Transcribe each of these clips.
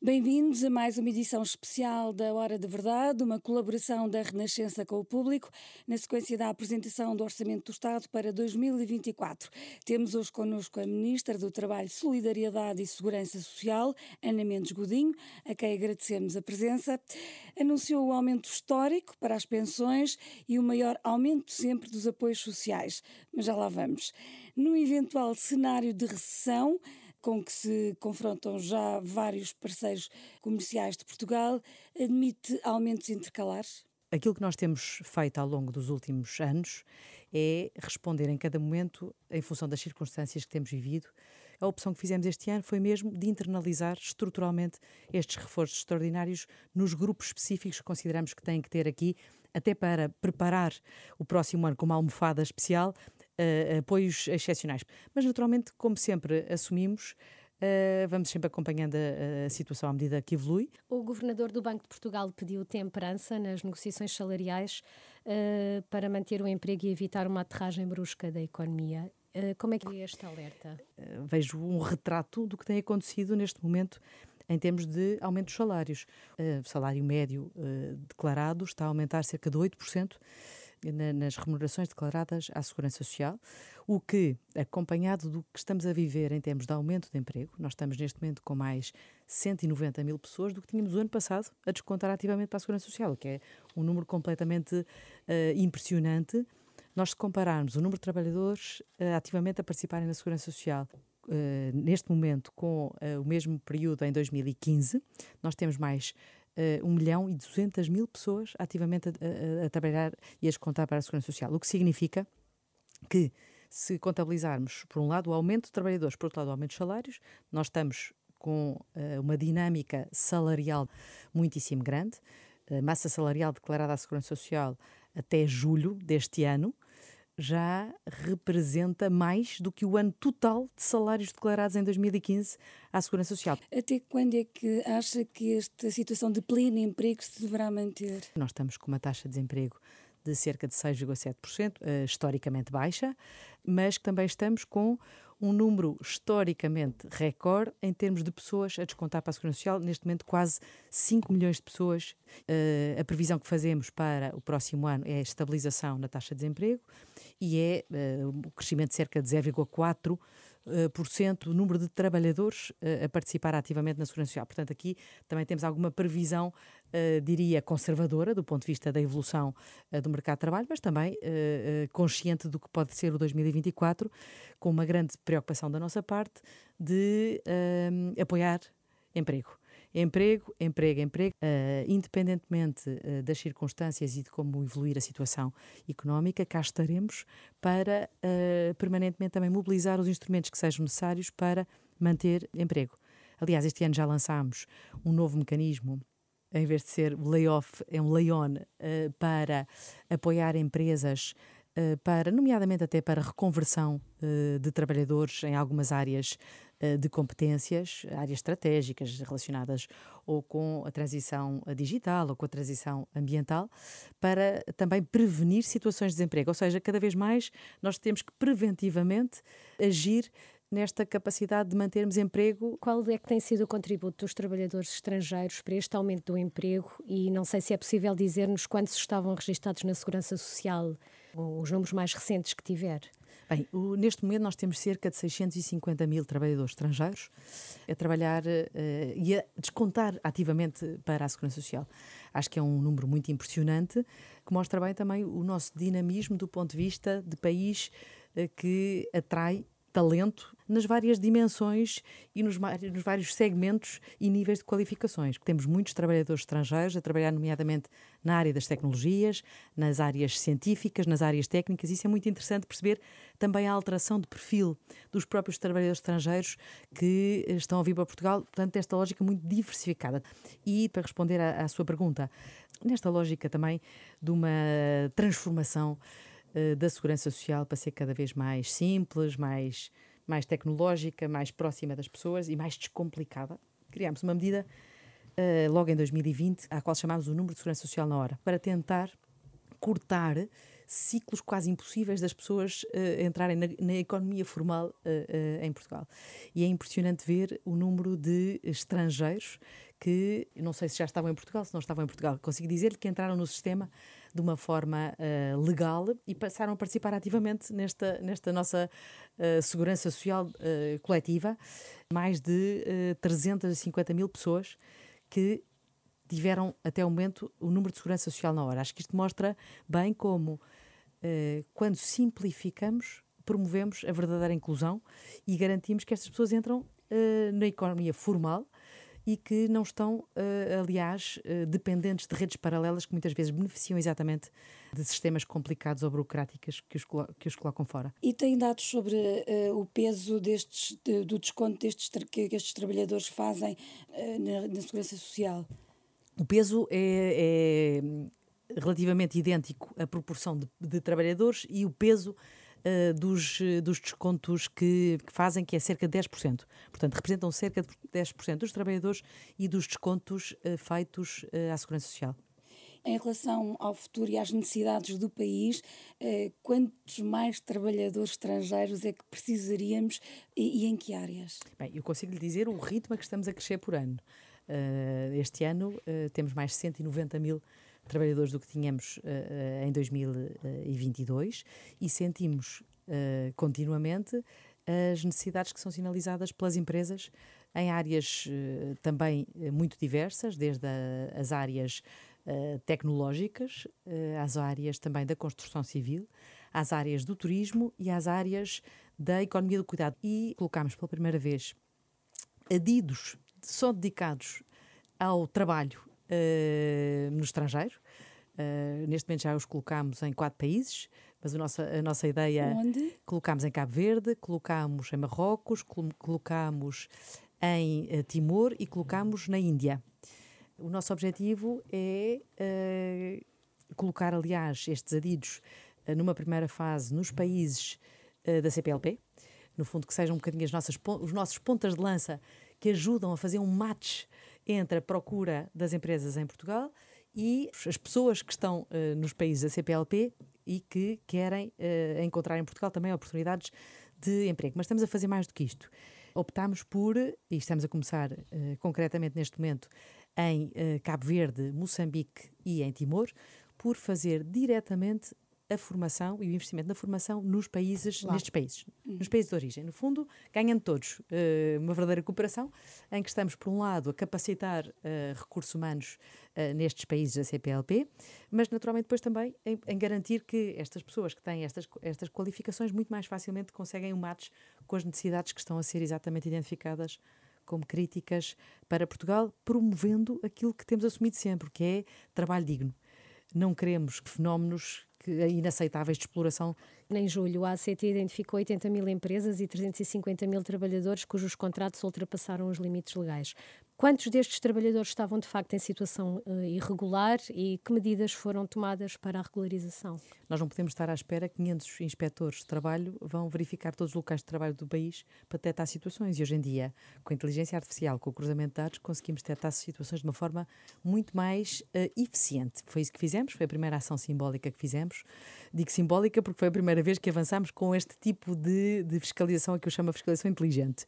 Bem-vindos a mais uma edição especial da Hora da Verdade, uma colaboração da Renascença com o público, na sequência da apresentação do Orçamento do Estado para 2024. Temos hoje connosco a Ministra do Trabalho, Solidariedade e Segurança Social, Ana Mendes Godinho, a quem agradecemos a presença. Anunciou o aumento histórico para as pensões e o maior aumento sempre dos apoios sociais. Mas já lá vamos. No eventual cenário de recessão, com que se confrontam já vários parceiros comerciais de Portugal, admite aumentos intercalares? Aquilo que nós temos feito ao longo dos últimos anos é responder em cada momento em função das circunstâncias que temos vivido. A opção que fizemos este ano foi mesmo de internalizar estruturalmente estes reforços extraordinários nos grupos específicos que consideramos que têm que ter aqui, até para preparar o próximo ano com uma almofada especial uh, apoios excepcionais. Mas, naturalmente, como sempre assumimos, Uh, vamos sempre acompanhando a, a, situação à medida que evolui. O governador do Banco de Portugal pediu temperança nas negociações salariais uh, para manter o emprego e evitar uma aterragem brusca da economia. Uh, como é que é este alerta? vejo um retrato do que tem acontecido neste momento em termos de aumento dos salários. o salário médio declarado está a aumentar cerca de 8% nas remunerações declaradas à Segurança Social, o que, acompanhado do que estamos a viver em termos de aumento de emprego, nós estamos neste momento com mais 190 mil pessoas do que tínhamos o ano passado a descontar ativamente para a Segurança Social, o que é um número completamente uh, impressionante. Nós, se compararmos o número de trabalhadores uh, ativamente a participarem na Segurança Social Uh, neste momento com uh, o mesmo período em 2015, nós temos mais uh, 1 milhão e 200 mil pessoas ativamente a, a, a trabalhar e a descontar para a Segurança Social. O que significa que, se contabilizarmos, por um lado, o aumento de trabalhadores, por outro lado, o aumento dos salários, nós estamos com uh, uma dinâmica salarial muitíssimo grande. A massa salarial declarada à Segurança Social até julho deste ano já representa mais do que o ano total de salários declarados em 2015 à Segurança Social. Até quando é que acha que esta situação de pleno emprego se deverá manter? Nós estamos com uma taxa de desemprego de cerca de 6,7%, uh, historicamente baixa, mas que também estamos com um número historicamente recorde em termos de pessoas a descontar para a Segurança Social, neste momento quase 5 milhões de pessoas. Uh, a previsão que fazemos para o próximo ano é a estabilização na taxa de desemprego e é uh, o crescimento de cerca de 0,4% o número de trabalhadores a participar ativamente na Segurança Social. Portanto, aqui também temos alguma previsão Uh, diria, conservadora do ponto de vista da evolução do mercado de trabalho, mas também consciente do que pode ser o 2024, com uma grande preocupação da nossa parte de apoiar emprego. Emprego, emprego, emprego, independentemente das circunstâncias e de como evoluir a situação económica, cá estaremos para permanentemente também mobilizar os instrumentos que sejam necessários para manter emprego. Aliás, este ano já lançámos um novo mecanismo em vez de ser layoff, é um lay-on uh, para apoiar empresas, uh, para, nomeadamente até para reconversão uh, de trabalhadores em algumas áreas de competências, áreas estratégicas relacionadas ou com a transição digital ou com a transição ambiental, para também prevenir situações de desemprego. Ou seja, cada vez mais nós temos que preventivamente agir nesta capacidade de mantermos emprego. Qual é que tem sido o contributo dos trabalhadores estrangeiros para este aumento do emprego e não sei se é possível dizer-nos quantos estavam registados na Segurança Social, os números mais recentes que tiver? Bem, o, neste momento nós temos cerca de 650 mil trabalhadores estrangeiros a trabalhar uh, e a descontar ativamente para a Segurança Social. Acho que é um número muito impressionante, que mostra bem também o nosso dinamismo do ponto de vista de país uh, que atrai talento nas várias dimensões e nos, nos, vários segmentos e níveis de qualificações. Temos muitos trabalhadores estrangeiros a trabalhar, nomeadamente, na área das tecnologias, nas áreas científicas, nas áreas técnicas. Isso é muito interessante perceber também a alteração de perfil dos próprios trabalhadores estrangeiros que estão a vir para Portugal, portanto, esta lógica muito diversificada. E, para responder à, à sua pergunta, nesta lógica também de uma transformação eh, da segurança social para ser cada vez mais simples, mais mais tecnológica, mais próxima das pessoas e mais descomplicada. Criámos uma medida uh, logo em 2020, à qual chamámos o número de segurança social na hora, para tentar cortar ciclos quase impossíveis das pessoas uh, entrarem na, na, economia formal uh, uh, em Portugal. E é impressionante ver o número de estrangeiros que, não sei se já estavam em Portugal, se não estavam em Portugal, consigo dizer-lhe que entraram no sistema de uma forma legal e passaram a participar ativamente nesta, nesta nossa segurança social coletiva. Mais de 350 mil pessoas que tiveram até o momento o número de segurança social na hora. Acho que isto mostra bem como eh, quando simplificamos, promovemos a verdadeira inclusão e garantimos que estas pessoas entram uh, na economia formal e que não estão, uh, aliás, uh, dependentes de redes paralelas que muitas vezes beneficiam exatamente de sistemas complicados ou burocráticos que os, que os colocam fora. E tem dados sobre uh, o peso destes, de, do desconto destes, que estes trabalhadores fazem na, na, Segurança Social? O peso é, é relativamente idêntico a proporção de, de trabalhadores e o peso uh, dos, dos descontos que, que, fazem, que é cerca de 10%. Portanto, representam cerca de 10% dos trabalhadores e dos descontos uh, feitos uh, à Segurança Social. Em relação ao futuro e às necessidades do país, quantos mais trabalhadores estrangeiros é que precisaríamos e, e em que áreas? Bem, eu consigo lhe dizer o ritmo a que estamos a crescer por ano. este ano temos mais 190 mil trabalhadores do que tínhamos uh, em 2022 e sentimos uh, continuamente as necessidades que são sinalizadas pelas empresas em áreas uh, também muito diversas, desde a, as áreas tecnológicas, às áreas também da construção civil, às áreas do turismo e às áreas da economia do cuidado. E colocámos pela primeira vez adidos só dedicados ao trabalho uh, no estrangeiro. Uh, neste momento já os colocamos em quatro países, mas a nossa, a nossa ideia. Onde? Colocámos em Cabo Verde, colocámos em Marrocos, colocámos em uh, Timor e colocámos na Índia. O nosso objetivo é uh, colocar, aliás, estes adidos numa primeira fase nos países da CPLP, no fundo, que sejam um bocadinho as nossas, os nossos pontas de lança que ajudam a fazer um match entre a procura das empresas em Portugal e as pessoas que estão uh, nos países da CPLP e que querem uh, encontrar em Portugal também oportunidades de emprego. Mas estamos a fazer mais do que isto. Optámos por, e estamos a começar uh, concretamente neste momento, em Cabo Verde, Moçambique e em Timor, por fazer diretamente a formação e o investimento na formação nos países, nestes países, uhum. nos países de origem. No fundo, ganhando todos uh, uma verdadeira cooperação, em que estamos, por um lado, a capacitar uh, recursos humanos uh, nestes países da CPLP, mas naturalmente depois também em, em, garantir que estas pessoas que têm estas, estas qualificações muito mais facilmente conseguem um match com as necessidades que estão a ser exatamente identificadas como críticas para Portugal, promovendo aquilo que temos assumido sempre, que é trabalho digno. Não queremos fenómenos inaceitáveis de exploração. Em julho, a ACT identificou 80 mil empresas e 350 mil trabalhadores cujos contratos ultrapassaram os limites legais. Quantos destes trabalhadores estavam de facto em situação uh, irregular e que medidas foram tomadas para a regularização? Nós não podemos estar à espera que 500 inspectores de trabalho vão verificar todos os locais de trabalho do país para detectar situações. E hoje em dia, com a inteligência artificial, com o cruzamento de dados, conseguimos detectar situações de uma forma muito mais uh, eficiente. Foi isso que fizemos, foi a primeira ação simbólica que fizemos. Digo simbólica porque foi a primeira vez que avançámos com este tipo de, de fiscalização, a que eu chamo de fiscalização inteligente.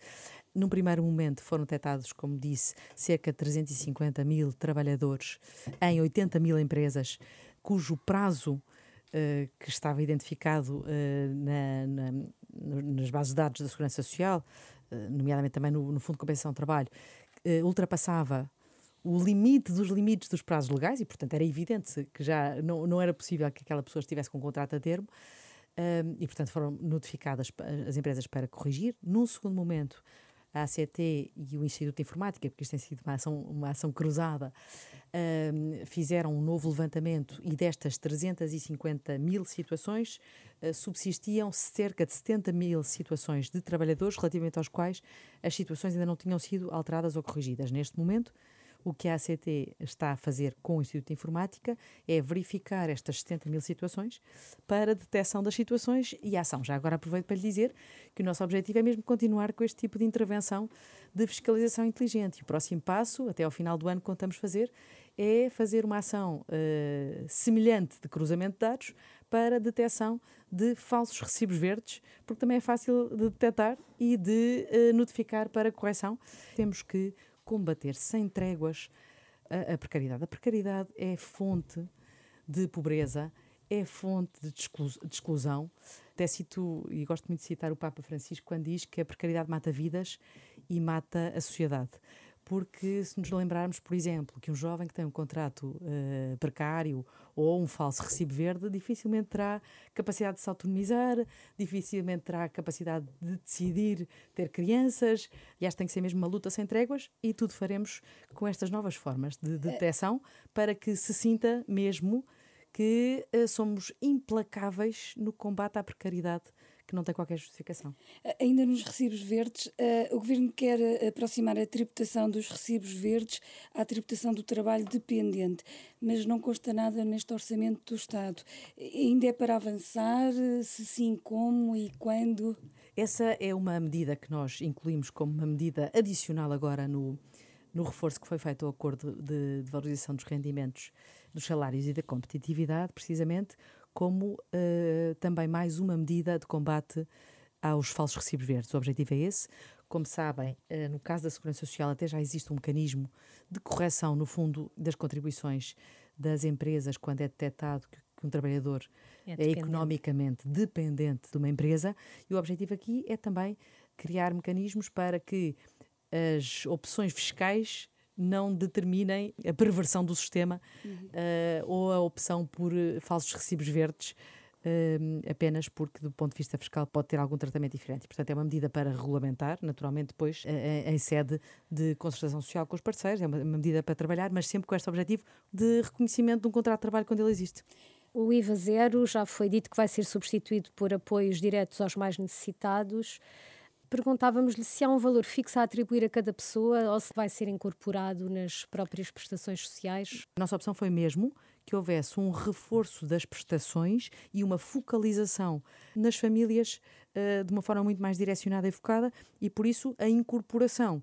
Num primeiro momento foram detectados, como disse, cerca de 350 mil trabalhadores em 80 mil empresas, cujo prazo uh, que estava identificado uh, na, na, nas bases de dados da Segurança Social, uh, nomeadamente também no, no, Fundo de Compensação de Trabalho, ultrapassava o limite dos limites dos prazos legais e, portanto, era evidente que já não, não era possível que aquela pessoa estivesse com um contrato a termo. e, portanto, foram notificadas as empresas para corrigir. Num segundo momento, a ACT e o Instituto de Informática, porque isto tem sido uma ação, uma ação cruzada, uh, fizeram um novo levantamento e destas 350 mil situações uh, subsistiam cerca de 70 mil situações de trabalhadores relativamente aos quais as situações ainda não tinham sido alteradas ou corrigidas. Neste momento, O que a ACT está a fazer com o Instituto de Informática é verificar estas 70 mil situações para detecção das situações e ação. Já agora aproveito para lhe dizer que o nosso objetivo é mesmo continuar com este tipo de intervenção de fiscalização inteligente. E o próximo passo, até ao final do ano, contamos fazer, é fazer uma ação uh, semelhante de cruzamento de dados para detecção de falsos recibos verdes, porque também é fácil de detectar e de uh, notificar para correção. Temos que combater sem tréguas a, a precariedade. A precariedade é fonte de pobreza, é fonte de, de exclusão. Até cito, e gosto muito de citar o Papa Francisco, quando diz que a precariedade mata vidas e mata a sociedade porque se nos lembrarmos, por exemplo, que um jovem que tem um contrato uh, precário ou um falso recibo verde dificilmente terá capacidade de se autonomizar, dificilmente terá capacidade de decidir ter crianças. E acho que tem que ser mesmo uma luta sem tréguas e tudo faremos com estas novas formas de detecção para que se sinta mesmo que uh, somos implacáveis no combate à precariedade que não tem qualquer justificação. Ainda nos recibos verdes, uh, o Governo quer aproximar a tributação dos recibos verdes à tributação do trabalho dependente, mas não consta nada neste orçamento do Estado. Ainda é para avançar? Se sim, como e quando? Essa é uma medida que nós incluímos como uma medida adicional agora no, no reforço que foi feito ao acordo de, de valorização dos rendimentos, dos salários e da competitividade, precisamente como uh, também mais uma medida de combate aos falsos recibos verdes. O objetivo é esse. Como sabem, uh, no caso da Segurança Social, até já existe um mecanismo de correção, no fundo, das contribuições das empresas quando é detectado que, que um trabalhador é, é economicamente dependente de uma empresa. E o objetivo aqui é também criar mecanismos para que as opções fiscais não determinem a perversão do sistema uh, ou a opção por uh, falsos recibos verdes. Uh, apenas porque, do ponto de vista fiscal, pode ter algum tratamento diferente. Portanto, é uma medida para regulamentar, naturalmente, depois, em sede de concertação social com os parceiros, é uma, uma medida para trabalhar, mas sempre com este objetivo de reconhecimento de um contrato de trabalho quando ele existe. O IVA zero já foi dito que vai ser substituído por apoios diretos aos mais necessitados perguntávamos-lhe se há um valor fixo a atribuir a cada pessoa ou se vai ser incorporado nas próprias prestações sociais. A nossa opção foi mesmo que houvesse um reforço das prestações e uma focalização nas famílias uh, de uma forma muito mais direcionada e focada e, por isso, a incorporação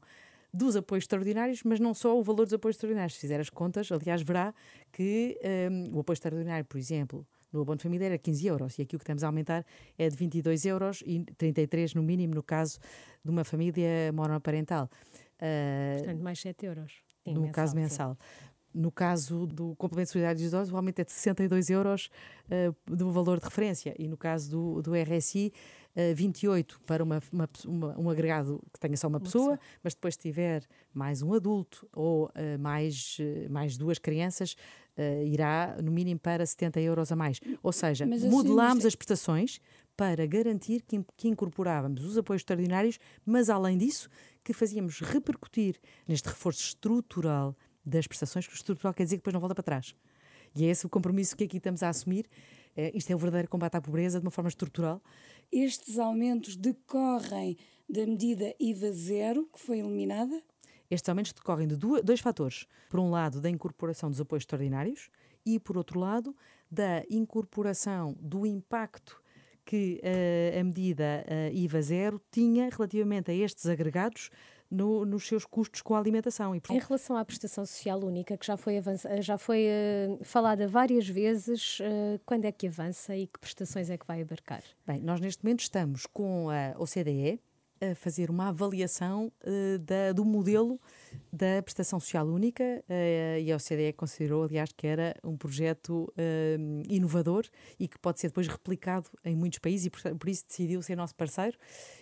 dos apoios extraordinários, mas não só o valor dos apoios extraordinários. Se fizer as contas, aliás, verá que um, eh, o apoio extraordinário, por exemplo, no abono de família era 15 euros e aqui o que temos a aumentar é de 22 euros e 33 no mínimo no caso de uma família monoparental. Uh, Portanto, mais 7 euros. No mensal, caso mensal. Sim. No caso do complemento de solidariedade dos idosos, o aumento é de 62 euros uh, do valor de referência e no caso do, do RSI, uh, 28 para uma, uma, uma, um agregado que tenha só uma, uma pessoa, pessoa, mas depois tiver mais um adulto ou uh, mais, mais duas crianças, uh, irá no mínimo para 70 euros a mais. Ou seja, modelámos as prestações para garantir que, que incorporávamos os apoios extraordinários, mas além disso, que fazíamos repercutir neste reforço estrutural das prestações, que estrutural quer dizer que depois não volta para trás. E é esse o compromisso que aqui estamos a assumir. É, isto é o verdadeiro combate à pobreza de uma forma estrutural. Estes aumentos decorrem da medida IVA zero, que foi eliminada? Estes aumentos decorrem de dois fatores. Por um lado, da incorporação dos apoios extraordinários e, por outro lado, da incorporação do impacto que uh, a medida uh, IVA zero tinha relativamente a estes agregados no, nos seus custos com a alimentação. E, Em relação à prestação social única, que já foi, avança, já foi uh, falada várias vezes, uh, quando é que avança e que prestações é que vai abarcar? Bem, nós neste momento estamos com a OCDE, a fazer uma avaliação uh, da, do modelo da prestação social única uh, e a OCDE considerou, aliás, que era um projeto uh, inovador e que pode ser depois replicado em muitos países e por, por, isso decidiu ser nosso parceiro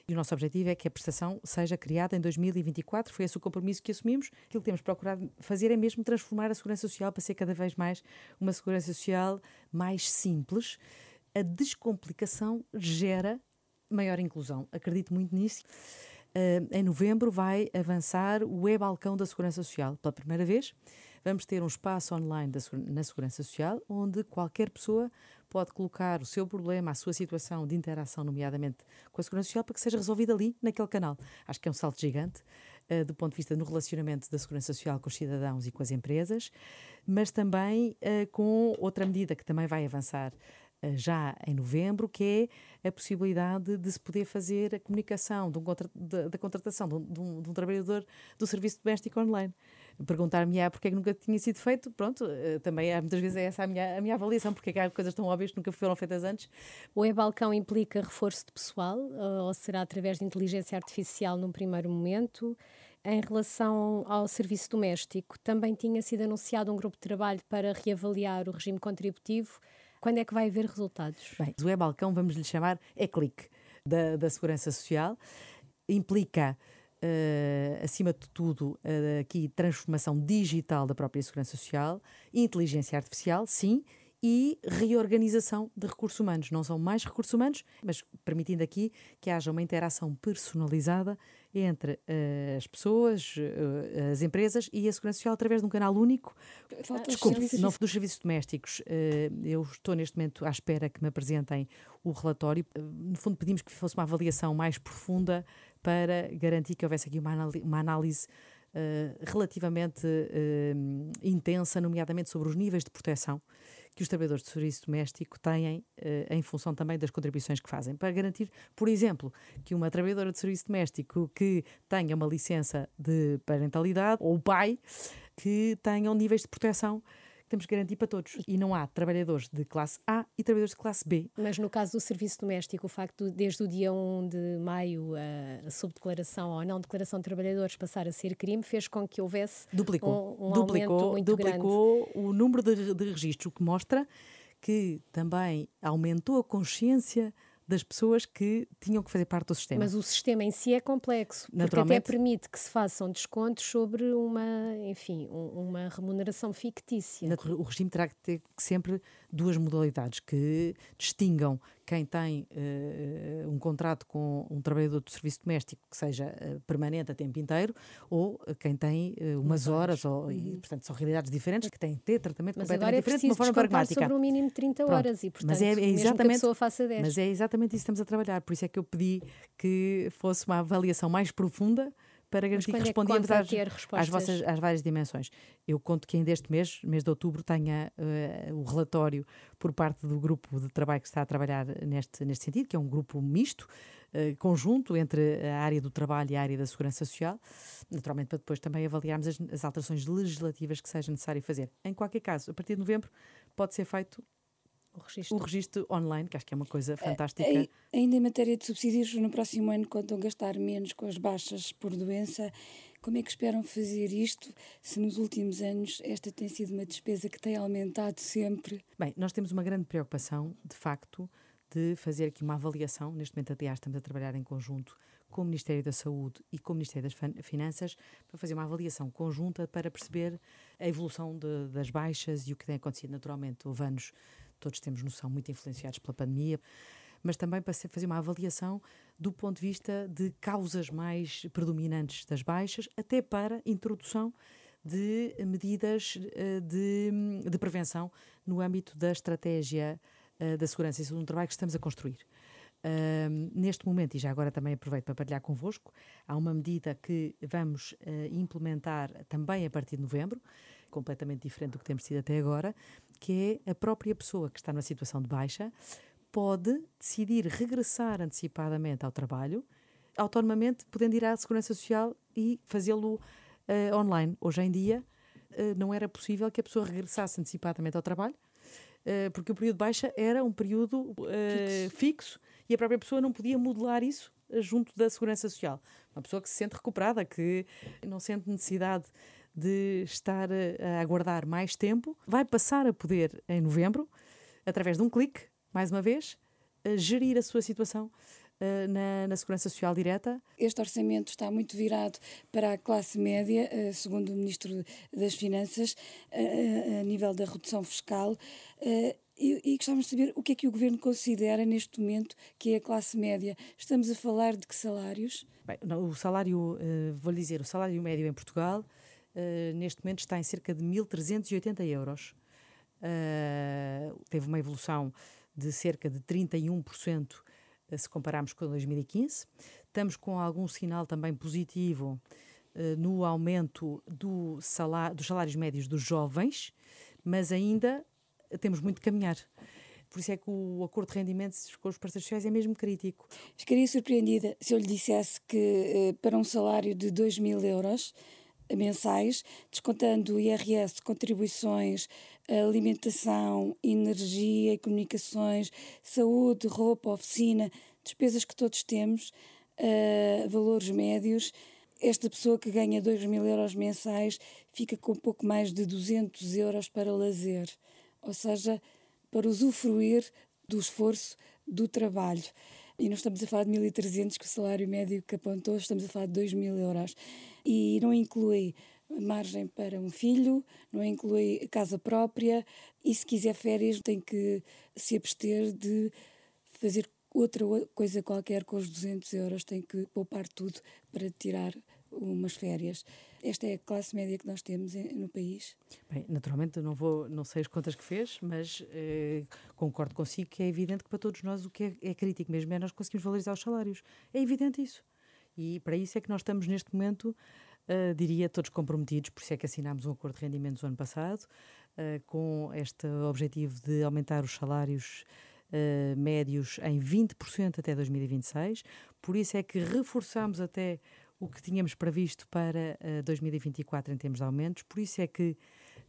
e o nosso objetivo é que a prestação seja criada em 2024, foi esse o compromisso que assumimos. Aquilo que temos procurado fazer é mesmo transformar a segurança social para ser cada vez mais uma segurança social mais simples. A descomplicação gera maior inclusão. Acredito muito nisso. Uh, em novembro vai avançar o e-balcão da Segurança Social. Pela primeira vez, vamos ter um espaço online da, na Segurança Social onde qualquer pessoa pode colocar o seu problema, a sua situação de interação, nomeadamente com a Segurança Social, para que seja resolvido ali, naquele canal. Acho que é um salto gigante. Uh, do ponto de vista no relacionamento da segurança social com os cidadãos e com as empresas, mas também uh, com outra medida que também vai avançar já em novembro, que é a possibilidade de se poder fazer a comunicação um contra, de, da contratação de um, de, um, trabalhador do serviço doméstico online perguntar-me ah, porque é que nunca tinha sido feito, pronto, eh, também é, muitas vezes é essa a minha, a minha avaliação, porque é que há coisas tão óbvias que nunca foram feitas antes. O e-balcão implica reforço de pessoal ou será através de inteligência artificial num primeiro momento? Em relação ao serviço doméstico, também tinha sido anunciado um grupo de trabalho para reavaliar o regime contributivo. Quando é que vai haver resultados? Bem, o e-balcão, vamos lhe chamar, é clique da, da Segurança Social. Implica Uh, acima de tudo, uh, aqui transformação digital da própria segurança social, inteligência artificial, sim, e reorganização de recursos humanos. Não são mais recursos humanos, mas permitindo aqui que haja uma interação personalizada entre uh, as pessoas, uh, as empresas e a Segurança Social através de um canal único. Falta Desculpe, não dos serviços domésticos. Uh, eu estou neste momento à espera que me apresentem o relatório. no fundo, pedimos que fosse uma avaliação mais profunda para garantir que houvesse aqui uma, análise relativamente intensa, nomeadamente sobre os níveis de proteção que os trabalhadores de serviço doméstico têm uh, em função também das contribuições que fazem, para garantir, por exemplo, que uma trabalhadora de serviço doméstico que tenha uma licença de parentalidade ou o pai que tenham níveis de proteção temos que garantir para todos. E não há trabalhadores de classe A e trabalhadores de classe B. Mas no caso do serviço doméstico, o facto de, desde o dia 1 de maio a, subdeclaração ou a não declaração de trabalhadores passar a ser crime fez com que houvesse duplicou, um, um duplicou, muito duplicou grande. o número de, de registro, o que mostra que também aumentou a consciência das pessoas que tinham que fazer parte do sistema. Mas o sistema em si é complexo, porque até permite que se façam descontos sobre uma, enfim, um, uma remuneração fictícia. O regime terá que ter sempre duas modalidades que distingam quem tem uh, um contrato com um trabalhador do serviço doméstico que seja uh, permanente a tempo inteiro ou quem tem uh, umas horas, ou, e, uhum. portanto, são realidades diferentes que têm que ter tratamento mas completamente é diferente de uma forma pragmática. sobre um mínimo de 30 Pronto. horas e, portanto, mas é, é exatamente, a pessoa faça 10. Mas é exatamente isso que estamos a trabalhar, por isso é que eu pedi que fosse uma avaliação mais profunda para garantir que respondíamos é que às, às, vossas, às várias dimensões. Eu conto que ainda este mês, mês de outubro, tenha uh, o relatório por parte do grupo de trabalho que está a trabalhar neste, neste sentido, que é um grupo misto, uh, conjunto entre a área do trabalho e a área da segurança social, naturalmente para depois também avaliarmos as, as alterações legislativas que seja necessário fazer. Em qualquer caso, a partir de novembro, pode ser feito o registro. o registro online, que acho que é uma coisa é, fantástica. É, ainda em matéria de subsídios, no próximo ano, quando vão gastar menos com as baixas por doença, como é que esperam fazer isto se nos últimos anos esta tem sido uma despesa que tem aumentado sempre? Bem, nós temos uma grande preocupação, de facto, de fazer aqui uma avaliação. Neste momento, aliás, estamos a trabalhar em conjunto com o Ministério da Saúde e com o Ministério das Finanças para fazer uma avaliação conjunta para perceber a evolução de, das baixas e o que tem acontecido. Naturalmente, houve anos todos temos noção, muito influenciados pela pandemia, mas também para fazer uma avaliação do ponto de vista de causas mais predominantes das baixas, até para introdução de medidas eh, de, de prevenção no âmbito da estratégia eh, da segurança e saúde no trabalho que estamos a construir. Uh, neste momento, e já agora também aproveito para partilhar convosco, há uma medida que vamos uh, implementar também a partir de novembro, completamente diferente do que temos tido até agora, que é a própria pessoa que está numa situação de baixa pode decidir regressar antecipadamente ao trabalho, autonomamente, podendo ir à Segurança Social e fazê-lo uh, online. Hoje em dia, não era possível que a pessoa regressasse antecipadamente ao trabalho, porque o período de baixa era um período fixo. fixo e a própria pessoa não podia modelar isso junto da segurança social. Uma pessoa que se sente recuperada, que não sente necessidade de estar a aguardar mais tempo, vai passar a poder, em novembro, através de um clique, mais uma vez, gerir a sua situação na, na, Segurança Social Direta? Este orçamento está muito virado para a classe média, segundo o Ministro das Finanças, a nível da redução fiscal. E, e gostávamos de saber o que é que o Governo considera neste momento que é a classe média. Estamos a falar de que salários? Bem, não, o salário, uh, vou-lhe dizer, o salário médio em Portugal uh, neste momento está em cerca de 1.380 euros. Uh, teve uma evolução de cerca de 31% se compararmos com 2015. Estamos com algum sinal também positivo no aumento do salário, dos salários médios dos jovens, mas ainda temos muito de caminhar. Por isso é que o acordo de rendimentos com os parceiros sociais é mesmo crítico. Ficaria surpreendida se eu lhe dissesse que eh, para um salário de 2 mil euros mensais, descontando IRS, contribuições, alimentação, energia, comunicações, saúde, roupa, oficina, despesas que todos temos, uh, valores médios, esta pessoa que ganha 2 mil euros mensais fica com pouco mais de 200 euros para lazer. Ou seja, para usufruir do esforço do trabalho. E não estamos a falar de 1.300, que o salário médio que apontou, estamos a falar de 2.000 euros. E não inclui margem para um filho, não inclui casa própria, e se quiser férias tem que se abster de fazer outra coisa qualquer com os 200 euros, tem que poupar tudo para tirar umas férias. Esta é a classe média que nós temos no país. Bem, naturalmente, não vou, não sei as contas que fez, mas eh, concordo consigo que é evidente que para todos nós o que é, é crítico mesmo é nós conseguimos valorizar os salários. É evidente isso. E para isso é que nós estamos neste momento, uh, diria, todos comprometidos, por isso é que assinámos um acordo de rendimentos no ano passado, uh, com este objetivo de aumentar os salários uh, médios em 20% até 2026. Por isso é que reforçamos até o que tínhamos previsto para uh, eh, 2024 em termos de aumentos, por isso é que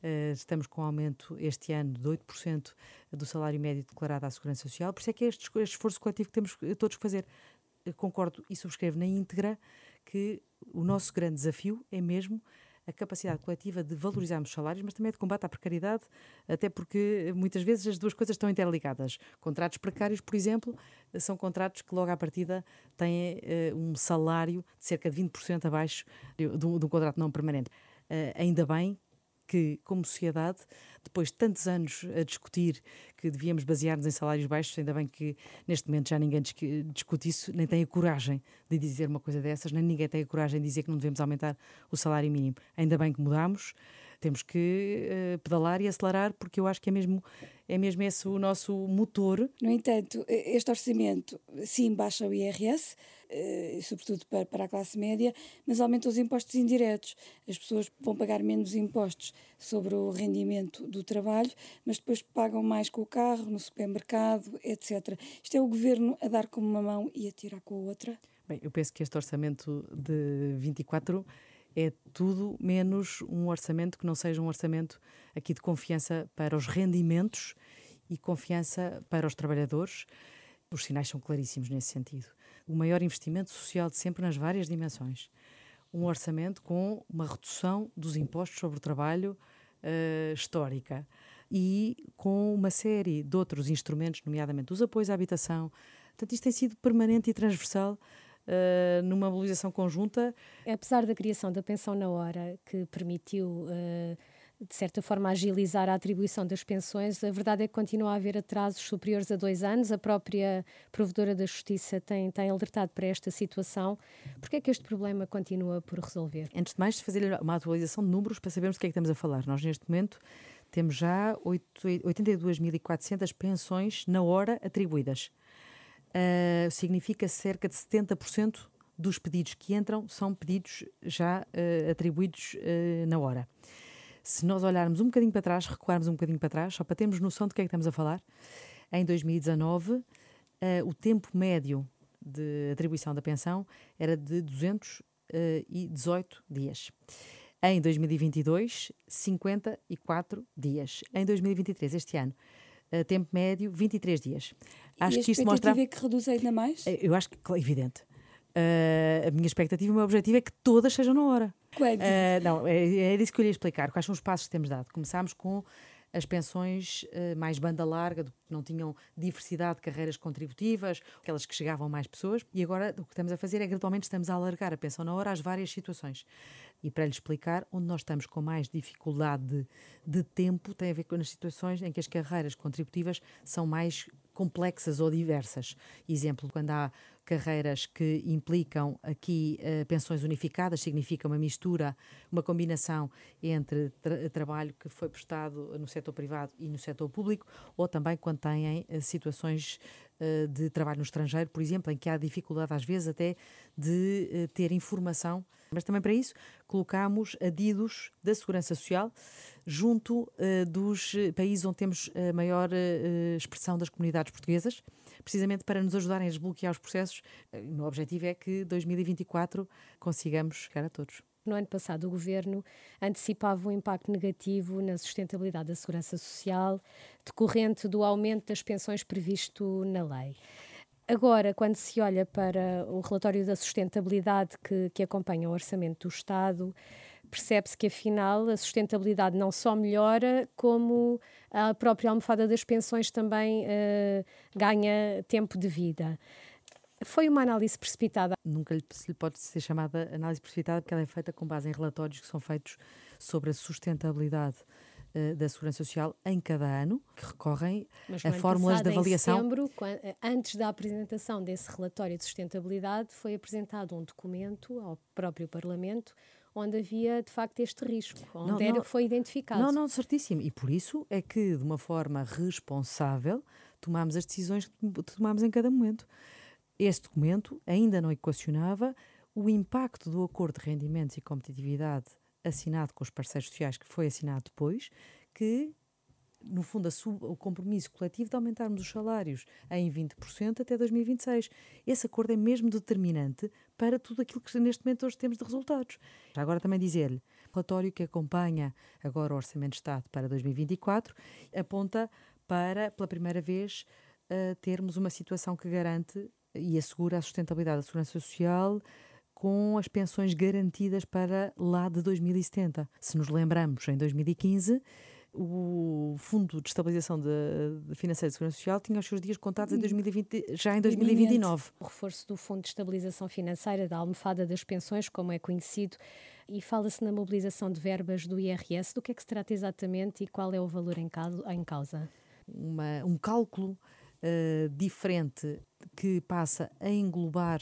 uh, estamos com aumento este ano de 8% do salário médio declarado à Segurança Social, por isso é que é este, este esforço coletivo que temos todos que fazer. Concordo e subscrevo na íntegra que o nosso grande desafio é mesmo a capacidade coletiva de valorizarmos os salários, mas também de combate à precariedade, até porque muitas vezes as duas coisas estão interligadas. Contratos precários, por exemplo, são contratos que logo à partida têm uh, um salário de cerca de 20% abaixo de, de, um, de um contrato não permanente. Uh, ainda bem que, como sociedade, depois de tantos anos a discutir que devíamos basear-nos em salários baixos, ainda bem que neste momento já ninguém discute isso, nem tem a coragem de dizer uma coisa dessas, nem ninguém tem a coragem de dizer que não devemos aumentar o salário mínimo. Ainda bem que mudamos temos que uh, pedalar e acelerar, porque eu acho que é mesmo, é mesmo esse o nosso motor. No entanto, este orçamento, sim, baixa o IRS, uh, eh, sobretudo para, para a classe média, mas aumenta os impostos indiretos. As pessoas vão pagar menos impostos sobre o rendimento do trabalho, mas depois pagam mais com o carro, no supermercado, etc. Isto é o governo a dar com uma mão e a tirar com a outra? Bem, eu penso que este orçamento de 24 é tudo menos um orçamento que não seja um orçamento aqui de confiança para os rendimentos e confiança para os trabalhadores. Os sinais são claríssimos nesse sentido. O maior investimento social de sempre nas várias dimensões. Um orçamento com uma redução dos impostos sobre o trabalho uh, histórica e com uma série de outros instrumentos, nomeadamente os apoios à habitação. Portanto, isto tem sido permanente e transversal uh, numa mobilização conjunta. Apesar da criação da pensão na hora, que permitiu. Uh, de certa forma, agilizar a atribuição das pensões. A verdade é que continua a haver atrasos superiores a dois anos. A própria Provedora da Justiça tem, tem alertado para esta situação. Por que é que este problema continua por resolver? Antes de mais, fazer uma atualização de números para sabermos do que é que estamos a falar. Nós, neste momento, temos já 82.400 pensões na hora atribuídas uh, significa cerca de 70% dos pedidos que entram são pedidos já uh, atribuídos uh, na hora. Se nós olharmos um bocadinho para trás, recuarmos um bocadinho para trás, só para termos noção do que é que estamos a falar, em 2019 o tempo médio de atribuição da pensão era de 218 dias. Em 2022, 54 dias. Em 2023, este ano, tempo médio, 23 dias. Acho e que isso mostra. é que reduz ainda mais? Eh, eu acho que é evidente. Uh, a minha expectativa e o meu objetivo é que todas sejam na hora. Quando? Uh, não, é, é disso que eu ia explicar. Quais são os passos que temos dado? Começámos com as pensões uh, mais banda larga, que não tinham diversidade de carreiras contributivas, aquelas que chegavam a mais pessoas, e agora o que estamos a fazer é gradualmente estamos a alargar a pensão na hora às várias situações. E para lhe explicar, onde nós estamos com mais dificuldade de, de tempo tem a ver com as situações em que as carreiras contributivas são mais complexas ou diversas. Exemplo, quando há carreiras que implicam aqui uh, pensões unificadas, significa uma mistura, uma combinação entre tra trabalho que foi prestado no setor privado e no setor público, ou também quando têm uh, situações uh, de trabalho no estrangeiro, por exemplo, em que há dificuldade às vezes até de ter informação. Mas também para isso colocamos adidos da Segurança Social junto dos países onde temos a maior expressão das comunidades portuguesas precisamente para nos ajudarem a desbloquear os processos. O meu objetivo é que 2024 consigamos chegar a todos. No ano passado, o governo antecipava um impacto negativo na sustentabilidade da segurança social, decorrente do aumento das pensões previsto na lei. Agora, quando se olha para o relatório da sustentabilidade que, que acompanha o orçamento do Estado, percebe-se que afinal a sustentabilidade não só melhora, como a própria almofada das pensões também uh, ganha tempo de vida. Foi uma análise precipitada? Nunca lhe, lhe pode ser chamada análise precipitada porque ela é feita com base em relatórios que são feitos sobre a sustentabilidade uh, da Segurança Social em cada ano, que recorrem a fórmulas passado, de avaliação. Em setembro, eh, antes da apresentação desse relatório de sustentabilidade, foi apresentado um documento ao próprio Parlamento onde havia de facto este risco, onde não, era, foi identificado. Não, não, certíssimo. E por isso é que, de uma forma responsável, tomámos as decisões que tomámos em cada momento. Este documento ainda não equacionava o impacto do acordo de rendimentos e competitividade assinado com os parceiros sociais, que foi assinado depois, que no fundo, sub, o compromisso coletivo de aumentarmos os salários em 20% até 2026. Esse acordo é mesmo determinante para tudo aquilo que neste momento hoje temos de resultados. Agora também dizer-lhe, o relatório que acompanha agora o Orçamento de Estado para 2024 aponta para, pela primeira vez, uh, termos uma situação que garante e assegura a sustentabilidade da segurança social com as pensões garantidas para lá de 2070. Se nos lembramos, em 2015 o Fundo de Estabilização de, de Financeira de Segurança Social tinha os seus dias contados em 2020, já em 2029. O reforço do Fundo de Estabilização Financeira, da almofada das pensões, como é conhecido, e fala-se na mobilização de verbas do IRS. Do que é que se trata exatamente e qual é o valor em, causa? Uma, um cálculo uh, diferente que passa a englobar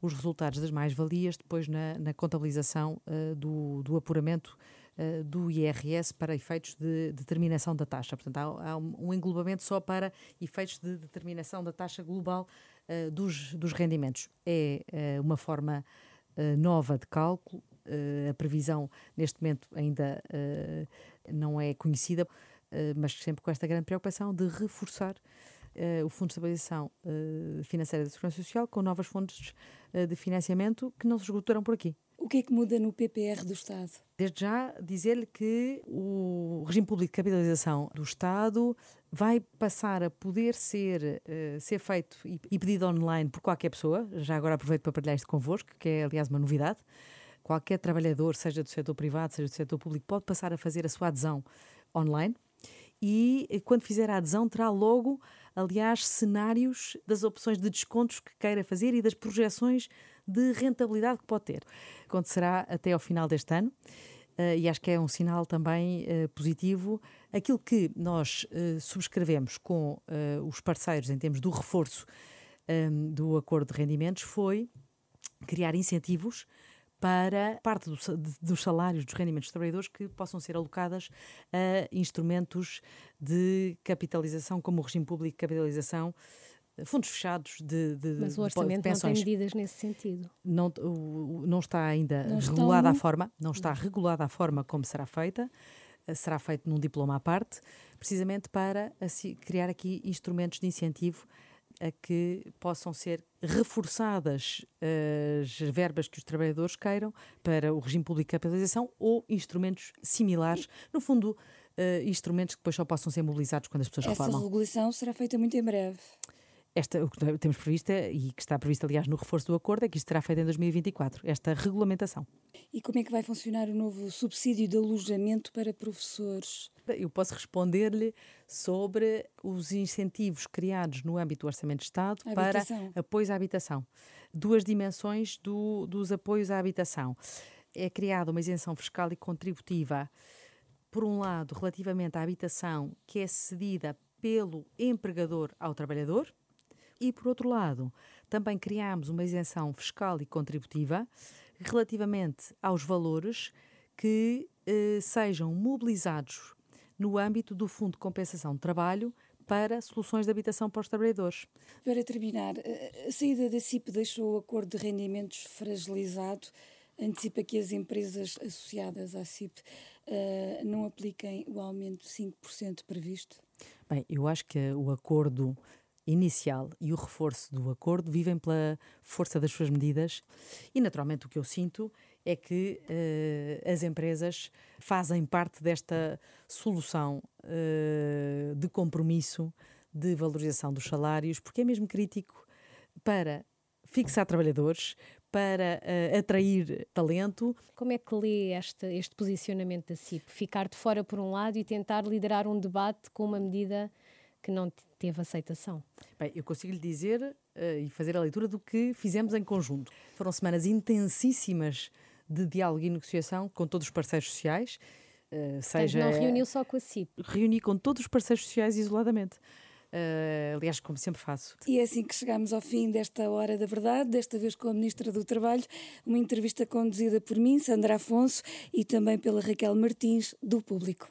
os resultados das mais-valias depois na, na contabilização uh, do, do apuramento uh, do IRS para efeitos de determinação da taxa. Portanto, há, há um englobamento só para efeitos de determinação da taxa global uh, dos, dos rendimentos. É uma forma nova de cálculo. a previsão, neste momento, ainda não é conhecida, mas sempre com esta grande preocupação de reforçar uh, o Fundo de Estabilização uh, Financeira da Segurança Social com novas fontes uh, de financiamento que não se esgotarão por aqui. O que é que muda no PPR do Estado? Desde já dizer-lhe que o regime público de capitalização do Estado vai passar a poder ser, uh, ser feito e, e, pedido online por qualquer pessoa. Já agora aproveito para partilhar isto convosco, que é aliás uma novidade. Qualquer trabalhador, seja do setor privado, seja do setor público, pode passar a fazer a sua adesão online e quando fizer a adesão terá logo aliás, cenários das opções de descontos que queira fazer e das projeções de rentabilidade que pode ter. Acontecerá até ao final deste ano. Uh, e acho que é um sinal também uh, positivo. Aquilo que nós uh, subscrevemos com os parceiros em termos do reforço um, do acordo de rendimentos foi criar incentivos para parte do, dos salários dos rendimentos dos trabalhadores que possam ser alocadas a instrumentos de capitalização, como o regime público de capitalização, fundos fechados de, de Mas o orçamento de pensões. não tem medidas nesse sentido. Não, não está ainda não regulada estão... a forma, não está regulada a forma como será feita, será feito num diploma à parte, precisamente para criar aqui instrumentos de incentivo a que possam ser reforçadas as verbas que os trabalhadores queiram para o regime público de capitalização ou instrumentos similares, no fundo, uh, instrumentos que depois só possam ser mobilizados quando as pessoas Essa reformam. Essa regulação será feita muito em breve. Esta, o que temos previsto é, e que está previsto, aliás, no reforço do acordo, é que isto será feito em 2024, esta regulamentação. E como é que vai funcionar o novo subsídio de alojamento para professores? Eu posso responder-lhe sobre os incentivos criados no âmbito do Orçamento de Estado para apoios à habitação. Duas dimensões do, dos apoios à habitação. É criada uma isenção fiscal e contributiva, por um lado, relativamente à habitação que é cedida pelo empregador ao trabalhador, e, por outro lado, também criámos uma isenção fiscal e contributiva relativamente aos valores que eh, sejam mobilizados no âmbito do Fundo de Compensação de Trabalho para soluções de habitação para os trabalhadores. Para terminar, a saída da CIP deixou o acordo de rendimentos fragilizado. Antecipa que as empresas associadas à CIP uh, não apliquem o aumento de 5% previsto? Bem, eu acho que o acordo inicial e o reforço do acordo vivem pela força das suas medidas e, naturalmente, o que eu sinto é que uh, as empresas fazem parte desta solução uh, de compromisso de valorização dos salários, porque é mesmo crítico para fixar trabalhadores, para uh, atrair talento. Como é que lê este, este posicionamento da CIP? Ficar de fora por um lado e tentar liderar um debate com uma medida que não teve aceitação? Bem, eu consigo lhe dizer uh, e fazer a leitura do que fizemos em conjunto. Foram semanas intensíssimas de diálogo e negociação com todos os parceiros sociais. Uh, seja, Portanto, não reuniu só com a CIP? Reuni com todos os parceiros sociais isoladamente. Uh, aliás, como sempre faço. E é assim que chegamos ao fim desta Hora da Verdade, desta vez com a Ministra do Trabalho, uma entrevista conduzida por mim, Sandra Afonso, e também pela Raquel Martins, do Público.